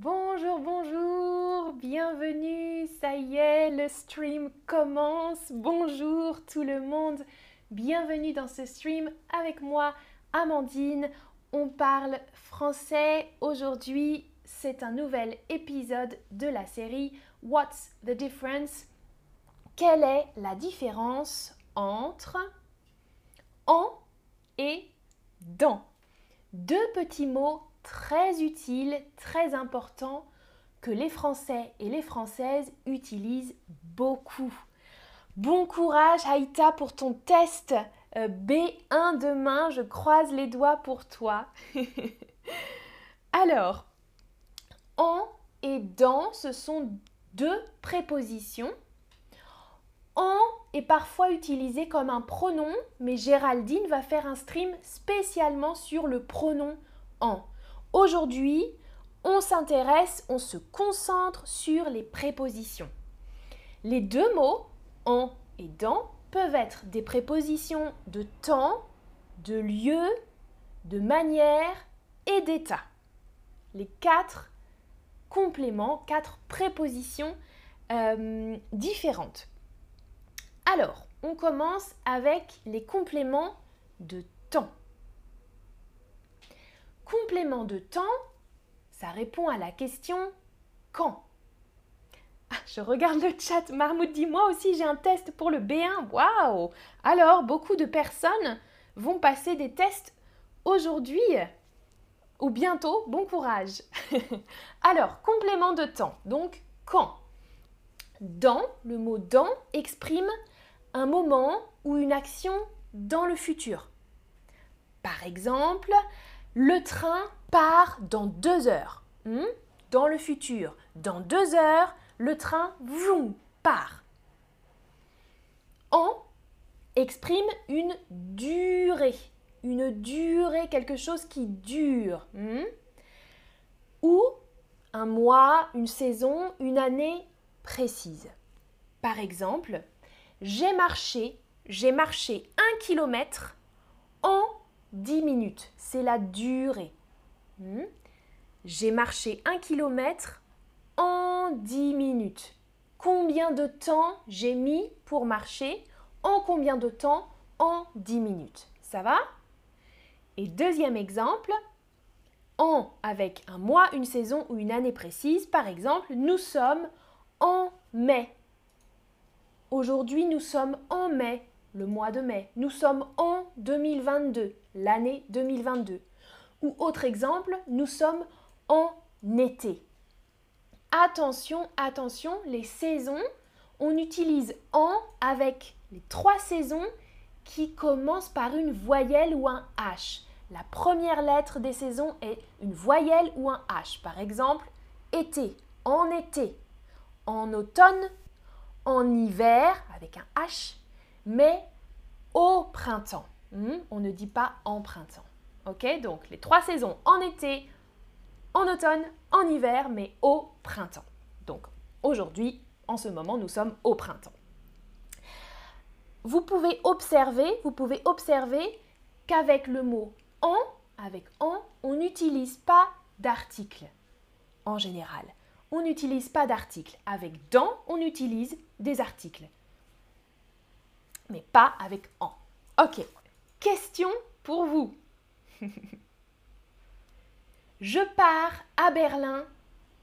Bonjour, bonjour, bienvenue, ça y est, le stream commence. Bonjour tout le monde, bienvenue dans ce stream avec moi, Amandine. On parle français. Aujourd'hui, c'est un nouvel épisode de la série What's the difference? Quelle est la différence entre en et dans? Deux petits mots très utile, très important que les Français et les Françaises utilisent beaucoup. Bon courage Haïta pour ton test euh, B1 demain, je croise les doigts pour toi. Alors, en et dans, ce sont deux prépositions. En est parfois utilisé comme un pronom, mais Géraldine va faire un stream spécialement sur le pronom en. Aujourd'hui, on s'intéresse, on se concentre sur les prépositions. Les deux mots en et dans peuvent être des prépositions de temps, de lieu, de manière et d'état. Les quatre compléments, quatre prépositions euh, différentes. Alors, on commence avec les compléments de temps. Complément de temps, ça répond à la question quand? Ah, je regarde le chat. Marmoud dit moi aussi j'ai un test pour le B1. Waouh Alors, beaucoup de personnes vont passer des tests aujourd'hui ou bientôt. Bon courage. Alors, complément de temps. Donc, quand? Dans, le mot dans exprime un moment ou une action dans le futur. Par exemple, le train part dans deux heures. Hmm? Dans le futur, dans deux heures, le train vroom, part. En exprime une durée. Une durée, quelque chose qui dure. Hmm? Ou un mois, une saison, une année précise. Par exemple, j'ai marché, j'ai marché un kilomètre en 10 minutes, c'est la durée. Hmm? J'ai marché un kilomètre en 10 minutes. Combien de temps j'ai mis pour marcher En combien de temps En 10 minutes? Ça va? Et deuxième exemple, en avec un mois, une saison ou une année précise. Par exemple, nous sommes en mai. Aujourd'hui, nous sommes en mai le mois de mai. Nous sommes en 2022, l'année 2022. Ou autre exemple, nous sommes en été. Attention, attention, les saisons, on utilise en avec les trois saisons qui commencent par une voyelle ou un H. La première lettre des saisons est une voyelle ou un H. Par exemple, été, en été, en automne, en hiver avec un H mais au printemps. Hmm? On ne dit pas en printemps. Ok Donc les trois saisons en été, en automne, en hiver, mais au printemps. Donc aujourd'hui, en ce moment, nous sommes au printemps. Vous pouvez observer, vous pouvez observer qu'avec le mot en, avec en, on n'utilise pas d'article en général. On n'utilise pas d'article. Avec dans, on utilise des articles mais pas avec en. Ok, question pour vous. Je pars à Berlin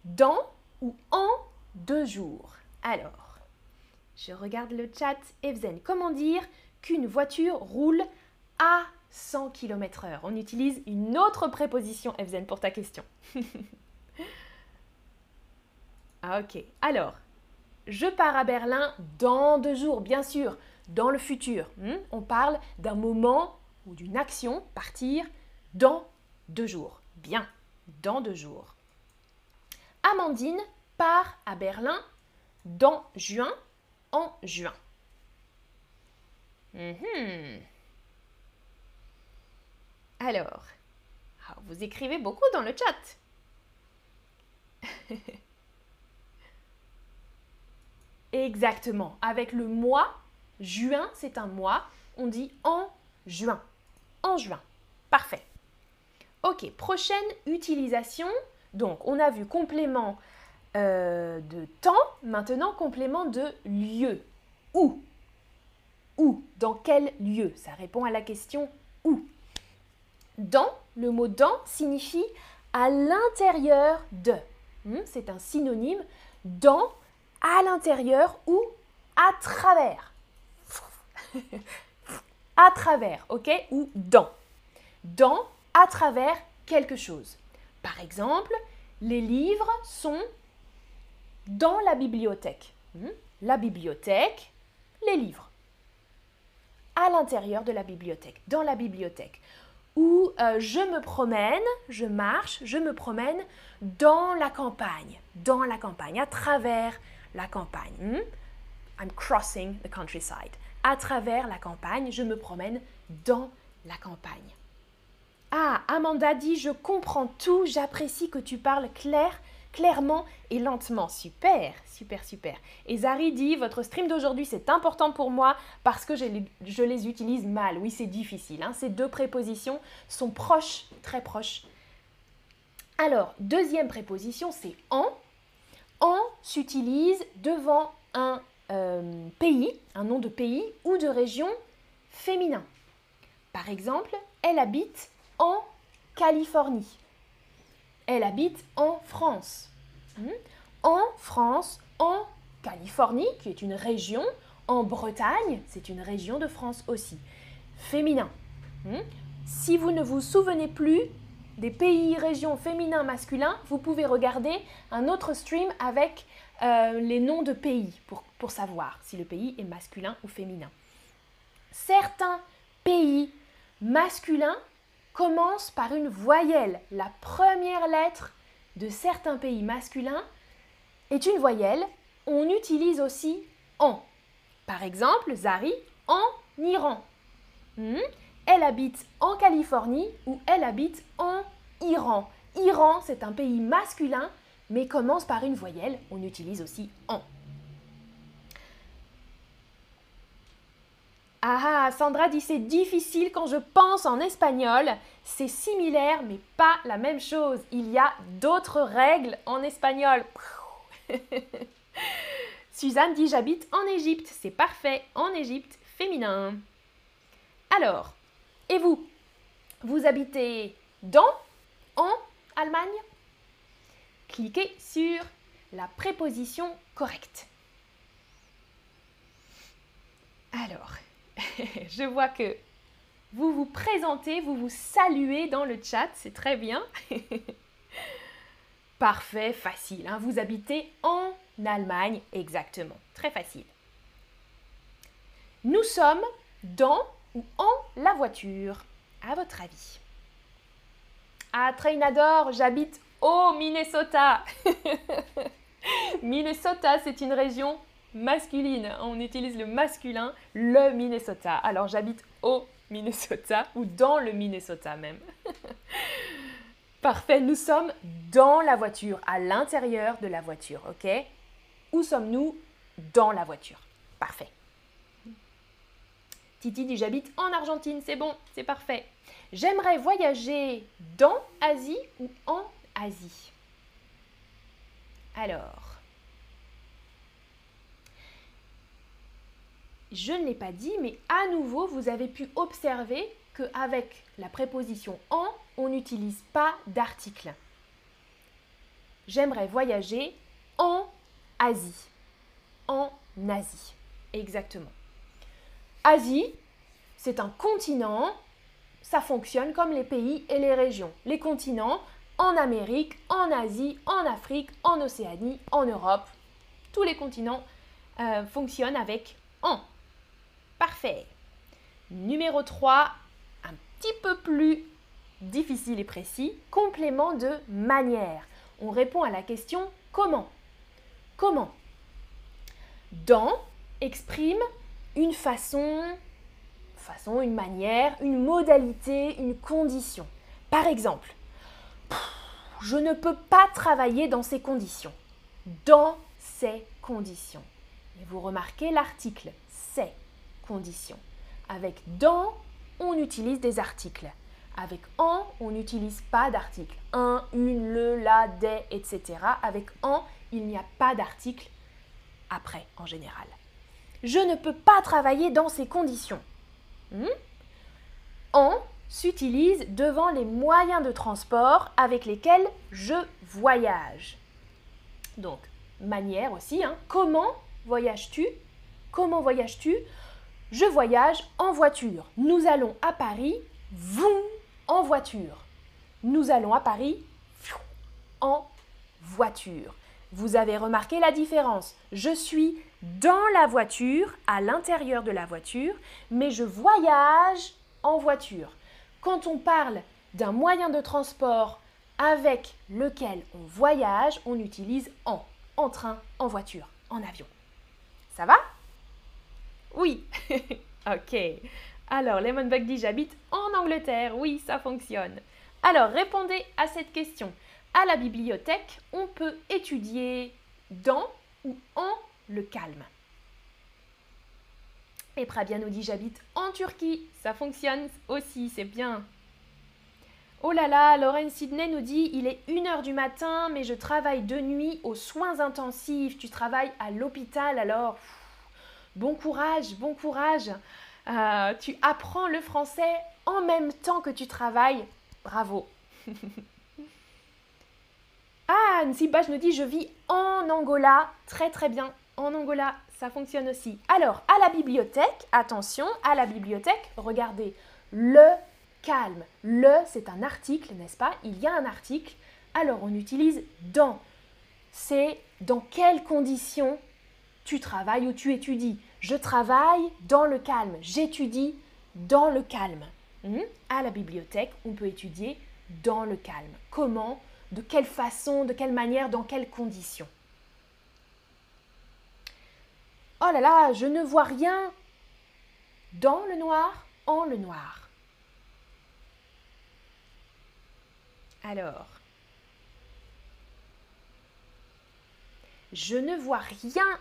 dans ou en deux jours. Alors, je regarde le chat. Evzen, comment dire qu'une voiture roule à 100 km/h On utilise une autre préposition, Evzen, pour ta question. ah, ok. Alors, je pars à Berlin dans deux jours, bien sûr dans le futur. Hmm? On parle d'un moment ou d'une action, partir, dans deux jours. Bien, dans deux jours. Amandine part à Berlin dans juin, en juin. Mhm. Alors, ah, vous écrivez beaucoup dans le chat. Exactement. Avec le mois, Juin, c'est un mois. On dit en juin. En juin. Parfait. Ok, prochaine utilisation Donc, on a vu complément euh, de temps, maintenant complément de lieu. Où? Où? Dans quel lieu? Ça répond à la question où. Dans, le mot dans signifie à l'intérieur de. Hmm, c'est un synonyme dans, à l'intérieur ou à travers. à travers, ok Ou dans. Dans, à travers quelque chose. Par exemple, les livres sont dans la bibliothèque. Hmm? La bibliothèque, les livres. À l'intérieur de la bibliothèque, dans la bibliothèque. Ou euh, je me promène, je marche, je me promène dans la campagne, dans la campagne, à travers la campagne. I'm crossing the countryside. À travers la campagne, je me promène dans la campagne. Ah, Amanda dit Je comprends tout, j'apprécie que tu parles clair, clairement et lentement. Super, super, super. Et Zari dit Votre stream d'aujourd'hui, c'est important pour moi parce que je les, utilise mal. Oui, c'est difficile. Hein. Ces deux prépositions sont proches, très proches. Alors, deuxième préposition, c'est en. En s'utilise devant un euh, pays, un nom de pays ou de région féminin. Par exemple, elle habite en Californie. Elle habite en France. Hmm? En France, en Californie, qui est une région, en Bretagne, c'est une région de France aussi. Féminin. Hmm? Si vous ne vous souvenez plus des pays, régions féminins, masculins, vous pouvez regarder un autre stream avec euh, les noms de pays pour, pour savoir si le pays est masculin ou féminin. Certains pays masculins commence par une voyelle. La première lettre de certains pays masculins est une voyelle. On utilise aussi en. Par exemple, Zari en Iran. Hmm? Elle habite en Californie ou elle habite en Iran. Iran, c'est un pays masculin, mais commence par une voyelle. On utilise aussi en. Ah, ah, Sandra dit c'est difficile quand je pense en espagnol. C'est similaire mais pas la même chose. Il y a d'autres règles en espagnol. Suzanne dit j'habite en Égypte. C'est parfait. En Égypte, féminin. Alors, et vous? Vous habitez dans? En Allemagne? Cliquez sur la préposition correcte. Alors, je vois que vous vous présentez, vous vous saluez dans le chat, c'est très bien. Parfait, facile. Hein. Vous habitez en Allemagne, exactement. Très facile. Nous sommes dans ou en la voiture, à votre avis. À Trainador, j'habite au Minnesota. Minnesota, c'est une région masculine. On utilise le masculin, le Minnesota. Alors j'habite au Minnesota ou dans le Minnesota même. Parfait, nous sommes dans la voiture, à l'intérieur de la voiture, ok? Où sommes-nous Dans la voiture? Parfait. Titi dit j'habite en Argentine, c'est bon, c'est parfait. J'aimerais voyager dans Asie ou en Asie. Alors, je ne l'ai pas dit, mais à nouveau, vous avez pu observer qu'avec la préposition en, on n'utilise pas d'article. J'aimerais voyager en Asie. En Asie. Exactement. Asie, c'est un continent. Ça fonctionne comme les pays et les régions. Les continents en Amérique, en Asie, en Afrique, en Océanie, en Europe. Tous les continents euh, fonctionnent avec en. Parfait. Numéro 3, un petit peu plus difficile et précis, complément de manière. On répond à la question comment? Comment? Dans exprime une façon, façon, une manière, une modalité, une condition. Par exemple, je ne peux pas travailler dans ces conditions. Dans ces conditions. Et vous remarquez l'article c'est conditions. Avec dans, on utilise des articles. Avec en, on n'utilise pas d'article. Un, une, le, la, des, etc. Avec en, il n'y a pas d'article après en général. Je ne peux pas travailler dans ces conditions. Hmm? en s'utilise devant les moyens de transport avec lesquels je voyage. Donc, manière aussi, hein. comment voyages-tu? Comment voyages-tu? Je voyage en voiture. Nous allons à Paris, vous, en voiture. Nous allons à Paris, en voiture. Vous avez remarqué la différence? Je suis dans la voiture, à l'intérieur de la voiture, mais je voyage en voiture. Quand on parle d'un moyen de transport avec lequel on voyage, on utilise en, en train, en voiture, en avion. Ça va? Oui. ok. Alors, Lemonbug dit j'habite en Angleterre. Oui, ça fonctionne. Alors, répondez à cette question. À la bibliothèque, on peut étudier dans ou en le calme. Et Prabia nous dit j'habite en Turquie. Ça fonctionne aussi, c'est bien. Oh là là, Lorraine Sidney nous dit il est 1h du matin, mais je travaille de nuit aux soins intensifs. Tu travailles à l'hôpital alors. Bon courage, bon courage. Euh, tu apprends le français en même temps que tu travailles. Bravo. ah, Nsibaj nous dit je vis en Angola. Très très bien. En Angola, ça fonctionne aussi. Alors, à la bibliothèque, attention, à la bibliothèque, regardez, le calme. Le, c'est un article, n'est-ce pas? Il y a un article. Alors, on utilise dans. C'est dans quelles conditions tu travailles ou tu étudies. Je travaille dans le calme. J'étudie dans le calme. Hmm? À la bibliothèque, on peut étudier dans le calme. Comment De quelle façon De quelle manière Dans quelles conditions Oh là là, je ne vois rien. Dans le noir, en le noir. Alors, je ne vois rien.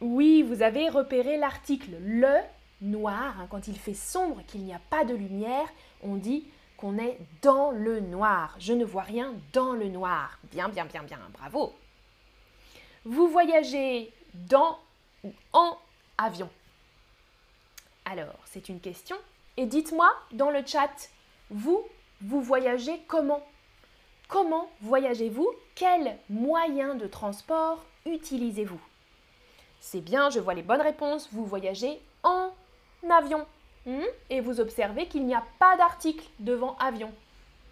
Oui, vous avez repéré l'article le noir. Hein, quand il fait sombre, qu'il n'y a pas de lumière, on dit qu'on est dans le noir. Je ne vois rien dans le noir. Bien, bien, bien, bien, bravo. Vous voyagez dans ou en avion Alors, c'est une question. Et dites-moi dans le chat, vous, vous voyagez comment? Comment voyagez-vous? Quel moyen de transport utilisez-vous? C'est bien, je vois les bonnes réponses. Vous voyagez en avion. Hmm? et vous observez qu'il n'y a pas d'article devant avion.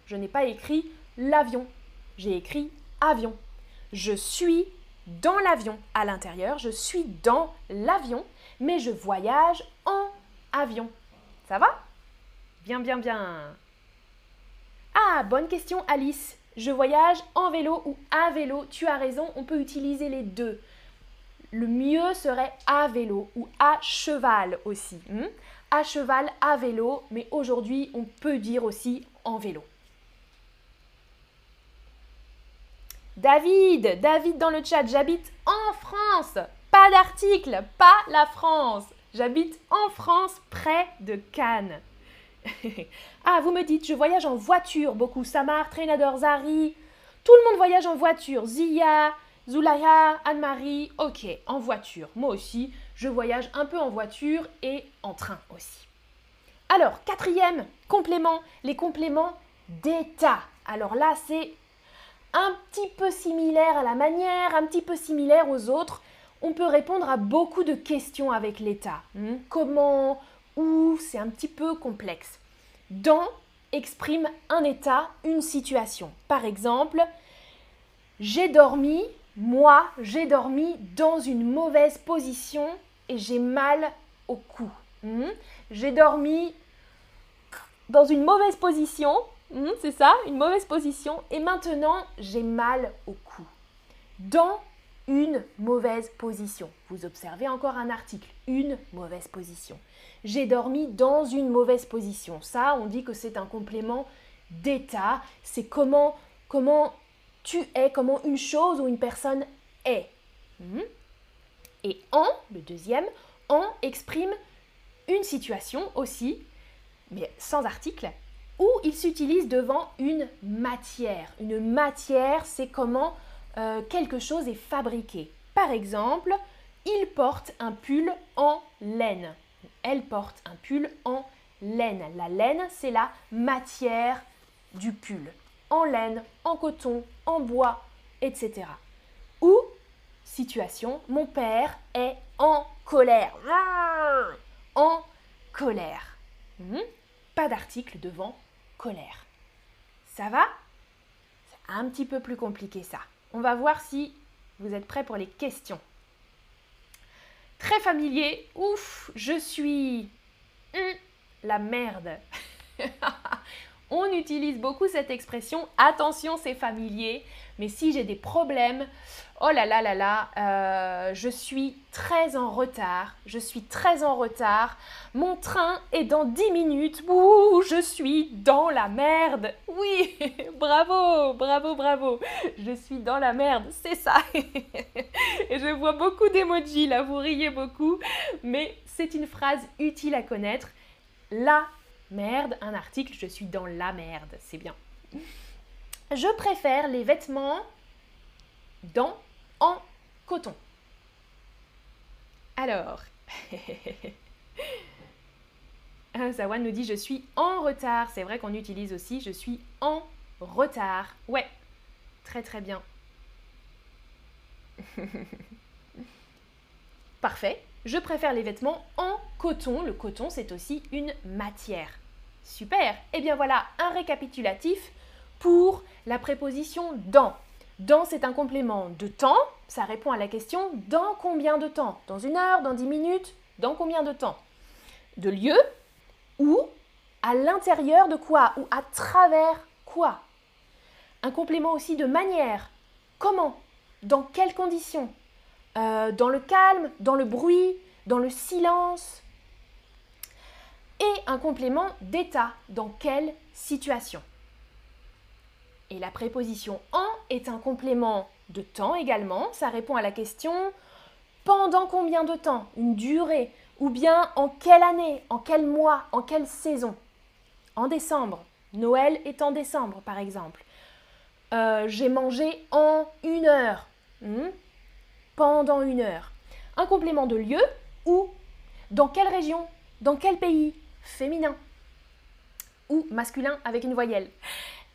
Je n'ai pas écrit l'avion, j'ai écrit avion. Je suis dans l'avion à l'intérieur, je suis dans l'avion, mais je voyage en avion. Ça va? Bien, bien, bien. Ah, bonne question Alice. Je voyage en vélo ou à vélo. Tu as raison, on peut utiliser les deux. Le mieux serait à vélo ou à cheval aussi. Hmm? à cheval, à vélo, mais aujourd'hui on peut dire aussi en vélo. David, David dans le chat, j'habite en France. Pas d'article, pas la France. J'habite en France, près de Cannes. ah, vous me dites, je voyage en voiture beaucoup. Samar, Trainador, Zari. Tout le monde voyage en voiture. Zia, Zulaya, Anne-Marie. Ok, en voiture. Moi aussi, je voyage un peu en voiture et en train aussi. Alors, quatrième complément, les compléments d'état. Alors là, c'est un petit peu similaire à la manière, un petit peu similaire aux autres. On peut répondre à beaucoup de questions avec l'état. Hmm? Comment, où, c'est un petit peu complexe. Dans exprime un état, une situation. Par exemple, j'ai dormi, moi, j'ai dormi dans une mauvaise position et j'ai mal au cou. Hmm? J'ai dormi dans une mauvaise position, hmm? c'est ça, une mauvaise position, et maintenant j'ai mal au cou. Dans une mauvaise position. Vous observez encore un article, une mauvaise position. J'ai dormi dans une mauvaise position. Ça, on dit que c'est un complément d'état. C'est comment, comment tu es, comment une chose ou une personne est. Hmm? Et en, le deuxième, en exprime une situation aussi, mais sans article, où il s'utilise devant une matière. Une matière, c'est comment euh, quelque chose est fabriqué. Par exemple, il porte un pull en laine. Elle porte un pull en laine. La laine, c'est la matière du pull. En laine, en coton, en bois, etc. Ou, situation, mon père est en colère. En colère. Hmm? Pas d'article devant colère. Ça va? C'est un petit peu plus compliqué ça. On va voir si vous êtes prêts pour les questions. Très familier. Ouf, je suis hmm, la merde. On utilise beaucoup cette expression. Attention, c'est familier. Mais si j'ai des problèmes, oh là là là là, euh, je suis très en retard. Je suis très en retard. Mon train est dans 10 minutes. Ouh, je suis dans la merde. Oui, bravo, bravo, bravo. Je suis dans la merde, c'est ça. Et je vois beaucoup d'emojis là, vous riez beaucoup. Mais c'est une phrase utile à connaître. La Merde, un article, je suis dans la merde, c'est bien. Je préfère les vêtements dans en coton. Alors, Zawan nous dit je suis en retard. C'est vrai qu'on utilise aussi je suis en retard. Ouais, très très bien. Parfait. Je préfère les vêtements en coton. Le coton, c'est aussi une matière. Super. Et eh bien voilà un récapitulatif pour la préposition dans. Dans, c'est un complément de temps. Ça répond à la question dans combien de temps? Dans une heure, dans dix minutes? Dans combien de temps? De lieu ou à l'intérieur de quoi? Ou à travers quoi? Un complément aussi de manière. Comment? Dans quelles conditions? Euh, dans le calme, dans le bruit, dans le silence. Et un complément d'état, dans quelle situation. Et la préposition en est un complément de temps également. Ça répond à la question pendant combien de temps, une durée, ou bien en quelle année, en quel mois, en quelle saison. En décembre. Noël est en décembre, par exemple. Euh, j'ai mangé en une heure. Hmm? Pendant une heure. Un complément de lieu ou dans quelle région, dans quel pays, féminin ou masculin avec une voyelle.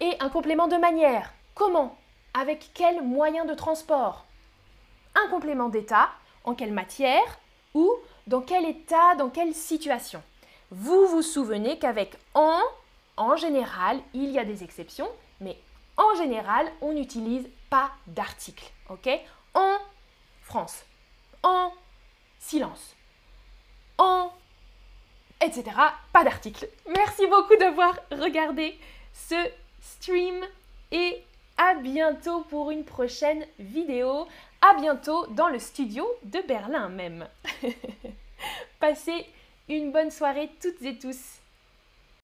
Et un complément de manière, comment, avec quel moyen de transport. Un complément d'état, en quelle matière ou dans quel état, dans quelle situation. Vous vous souvenez qu'avec en, en général, il y a des exceptions, mais en général, on n'utilise pas d'article. Ok? En silence, en etc. Pas d'article. Merci beaucoup d'avoir regardé ce stream et à bientôt pour une prochaine vidéo. À bientôt dans le studio de Berlin même. Passez une bonne soirée toutes et tous.